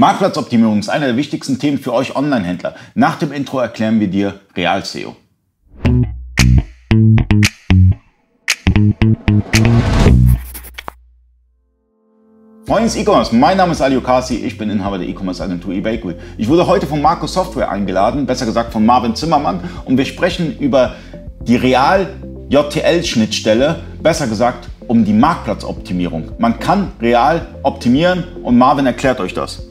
Marktplatzoptimierung ist einer der wichtigsten Themen für euch Online-Händler. Nach dem Intro erklären wir dir Real SEO. Freunde des E-Commerce, mein Name ist Ali Okasi, ich bin Inhaber der E-Commerce-Agentur eBakery. Ich wurde heute von Marco Software eingeladen, besser gesagt von Marvin Zimmermann, und wir sprechen über die Real JTL-Schnittstelle, besser gesagt um die Marktplatzoptimierung. Man kann real optimieren und Marvin erklärt euch das.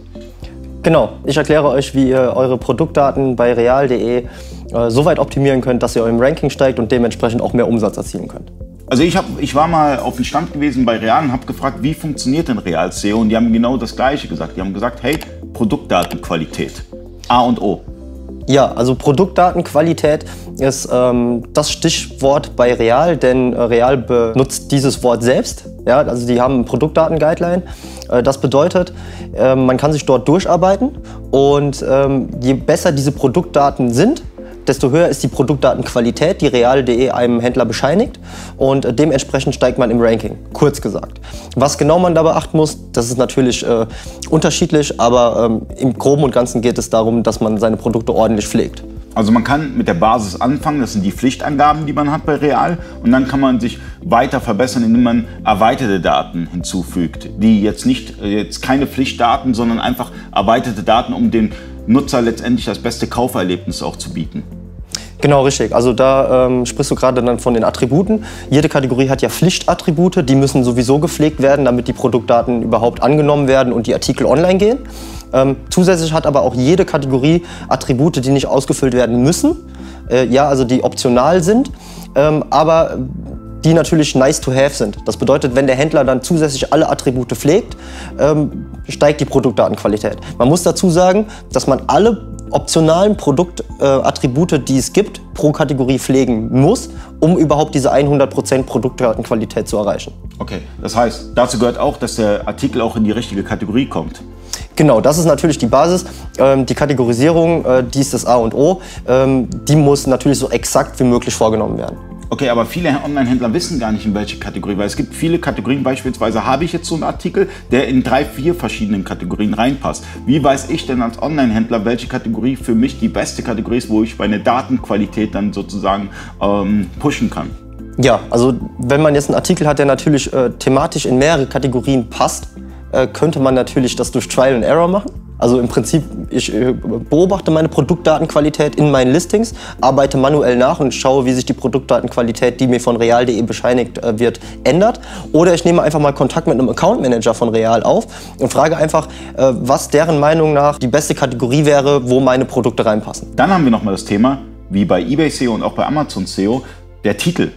Genau, ich erkläre euch, wie ihr eure Produktdaten bei real.de äh, so weit optimieren könnt, dass ihr eurem Ranking steigt und dementsprechend auch mehr Umsatz erzielen könnt. Also ich, hab, ich war mal auf dem Stand gewesen bei Real und habe gefragt, wie funktioniert denn Real SEO? Und die haben genau das Gleiche gesagt. Die haben gesagt, hey, Produktdatenqualität, A und O. Ja, also Produktdatenqualität ist ähm, das Stichwort bei Real, denn äh, Real benutzt dieses Wort selbst. Ja, also die haben ein Produktdaten-Guideline. Äh, das bedeutet, äh, man kann sich dort durcharbeiten und ähm, je besser diese Produktdaten sind, desto höher ist die Produktdatenqualität, die real.de einem Händler bescheinigt und dementsprechend steigt man im Ranking, kurz gesagt. Was genau man da beachten muss, das ist natürlich äh, unterschiedlich, aber ähm, im Groben und Ganzen geht es darum, dass man seine Produkte ordentlich pflegt. Also man kann mit der Basis anfangen, das sind die Pflichtangaben, die man hat bei Real und dann kann man sich weiter verbessern, indem man erweiterte Daten hinzufügt, die jetzt nicht äh, jetzt keine Pflichtdaten, sondern einfach erweiterte Daten, um dem Nutzer letztendlich das beste Kauferlebnis auch zu bieten. Genau, richtig. Also da ähm, sprichst du gerade dann von den Attributen. Jede Kategorie hat ja Pflichtattribute, die müssen sowieso gepflegt werden, damit die Produktdaten überhaupt angenommen werden und die Artikel online gehen. Ähm, zusätzlich hat aber auch jede Kategorie Attribute, die nicht ausgefüllt werden müssen, äh, ja, also die optional sind, ähm, aber die natürlich nice to have sind. Das bedeutet, wenn der Händler dann zusätzlich alle Attribute pflegt, ähm, steigt die Produktdatenqualität. Man muss dazu sagen, dass man alle optionalen Produktattribute, äh, die es gibt, pro Kategorie pflegen muss, um überhaupt diese 100% Produktdatenqualität zu erreichen. Okay, das heißt, dazu gehört auch, dass der Artikel auch in die richtige Kategorie kommt. Genau, das ist natürlich die Basis. Ähm, die Kategorisierung, äh, die ist das A und O. Ähm, die muss natürlich so exakt wie möglich vorgenommen werden. Okay, aber viele Online-Händler wissen gar nicht, in welche Kategorie, weil es gibt viele Kategorien. Beispielsweise habe ich jetzt so einen Artikel, der in drei, vier verschiedenen Kategorien reinpasst. Wie weiß ich denn als Online-Händler, welche Kategorie für mich die beste Kategorie ist, wo ich meine Datenqualität dann sozusagen ähm, pushen kann? Ja, also wenn man jetzt einen Artikel hat, der natürlich äh, thematisch in mehrere Kategorien passt, äh, könnte man natürlich das durch Trial and Error machen. Also im Prinzip, ich äh, beobachte meine Produktdatenqualität in meinen Listings, arbeite manuell nach und schaue, wie sich die Produktdatenqualität, die mir von real.de bescheinigt äh, wird, ändert. Oder ich nehme einfach mal Kontakt mit einem Account Manager von Real auf und frage einfach, äh, was deren Meinung nach die beste Kategorie wäre, wo meine Produkte reinpassen. Dann haben wir nochmal das Thema, wie bei eBay SEO und auch bei Amazon SEO, der Titel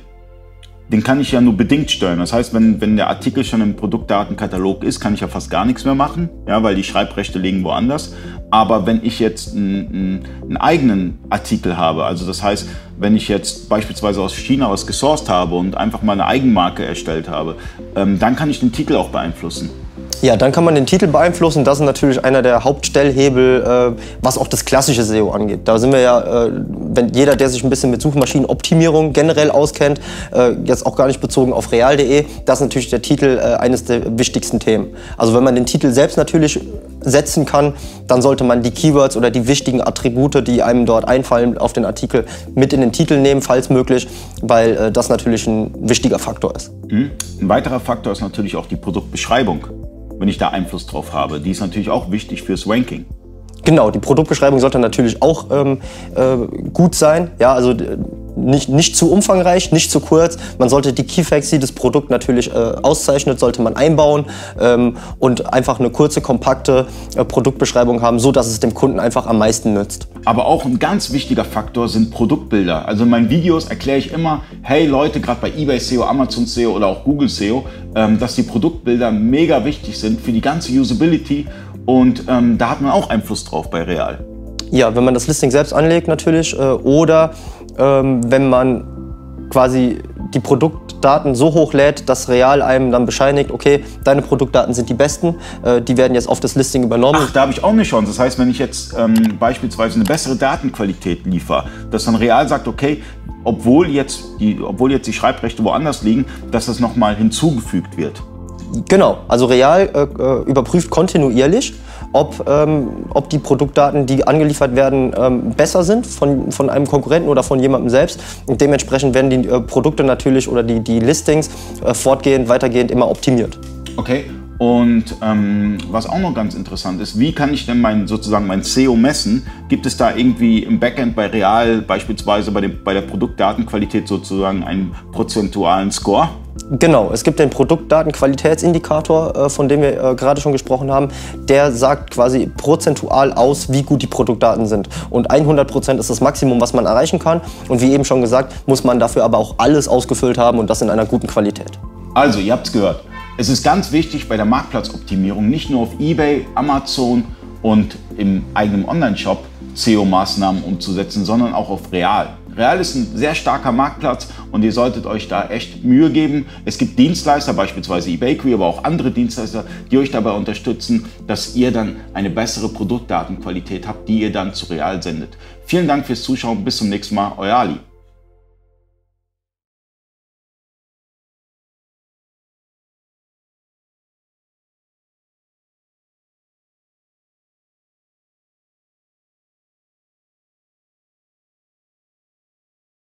den kann ich ja nur bedingt steuern. Das heißt, wenn, wenn der Artikel schon im Produktdatenkatalog ist, kann ich ja fast gar nichts mehr machen, ja, weil die Schreibrechte liegen woanders. Aber wenn ich jetzt einen, einen eigenen Artikel habe, also das heißt, wenn ich jetzt beispielsweise aus China was gesourced habe und einfach mal eine Eigenmarke erstellt habe, ähm, dann kann ich den Titel auch beeinflussen. Ja, dann kann man den Titel beeinflussen. Das ist natürlich einer der Hauptstellhebel, äh, was auch das klassische SEO angeht. Da sind wir ja, äh, wenn jeder, der sich ein bisschen mit Suchmaschinenoptimierung generell auskennt, äh, jetzt auch gar nicht bezogen auf real.de, das ist natürlich der Titel äh, eines der wichtigsten Themen. Also wenn man den Titel selbst natürlich setzen kann, dann sollte man die Keywords oder die wichtigen Attribute, die einem dort einfallen auf den Artikel, mit in den Titel nehmen, falls möglich, weil äh, das natürlich ein wichtiger Faktor ist. Mhm. Ein weiterer Faktor ist natürlich auch die Produktbeschreibung wenn ich da Einfluss drauf habe. Die ist natürlich auch wichtig fürs Ranking. Genau, die Produktbeschreibung sollte natürlich auch ähm, äh, gut sein. Ja, also äh, nicht, nicht zu umfangreich, nicht zu kurz. Man sollte die Keyfacts, die das Produkt natürlich äh, auszeichnet, sollte man einbauen ähm, und einfach eine kurze, kompakte äh, Produktbeschreibung haben, so dass es dem Kunden einfach am meisten nützt. Aber auch ein ganz wichtiger Faktor sind Produktbilder. Also in meinen Videos erkläre ich immer, hey Leute, gerade bei eBay SEO, Amazon SEO oder auch Google SEO, ähm, dass die Produktbilder mega wichtig sind für die ganze Usability und ähm, da hat man auch Einfluss drauf bei Real. Ja, wenn man das Listing selbst anlegt natürlich äh, oder ähm, wenn man quasi die Produktdaten so hochlädt, dass Real einem dann bescheinigt, okay, deine Produktdaten sind die besten, äh, die werden jetzt auf das Listing übernommen. Ach, da habe ich auch eine Chance. Das heißt, wenn ich jetzt ähm, beispielsweise eine bessere Datenqualität liefere, dass dann Real sagt, okay, obwohl jetzt die, obwohl jetzt die Schreibrechte woanders liegen, dass das nochmal hinzugefügt wird. Genau, also Real äh, äh, überprüft kontinuierlich ob, ähm, ob die Produktdaten, die angeliefert werden, ähm, besser sind von, von einem Konkurrenten oder von jemandem selbst. Und dementsprechend werden die äh, Produkte natürlich oder die, die Listings äh, fortgehend, weitergehend immer optimiert. Okay. Und ähm, was auch noch ganz interessant ist, wie kann ich denn mein, sozusagen mein SEO messen? Gibt es da irgendwie im Backend bei Real beispielsweise bei, dem, bei der Produktdatenqualität sozusagen einen prozentualen Score? Genau, es gibt den Produktdatenqualitätsindikator, äh, von dem wir äh, gerade schon gesprochen haben. Der sagt quasi prozentual aus, wie gut die Produktdaten sind. Und 100 Prozent ist das Maximum, was man erreichen kann. Und wie eben schon gesagt, muss man dafür aber auch alles ausgefüllt haben und das in einer guten Qualität. Also, ihr habt es gehört. Es ist ganz wichtig bei der Marktplatzoptimierung nicht nur auf eBay, Amazon und im eigenen Online-Shop SEO-Maßnahmen umzusetzen, sondern auch auf Real. Real ist ein sehr starker Marktplatz und ihr solltet euch da echt Mühe geben. Es gibt Dienstleister, beispielsweise eBayQuery, aber auch andere Dienstleister, die euch dabei unterstützen, dass ihr dann eine bessere Produktdatenqualität habt, die ihr dann zu Real sendet. Vielen Dank fürs Zuschauen. Bis zum nächsten Mal. Euer Ali.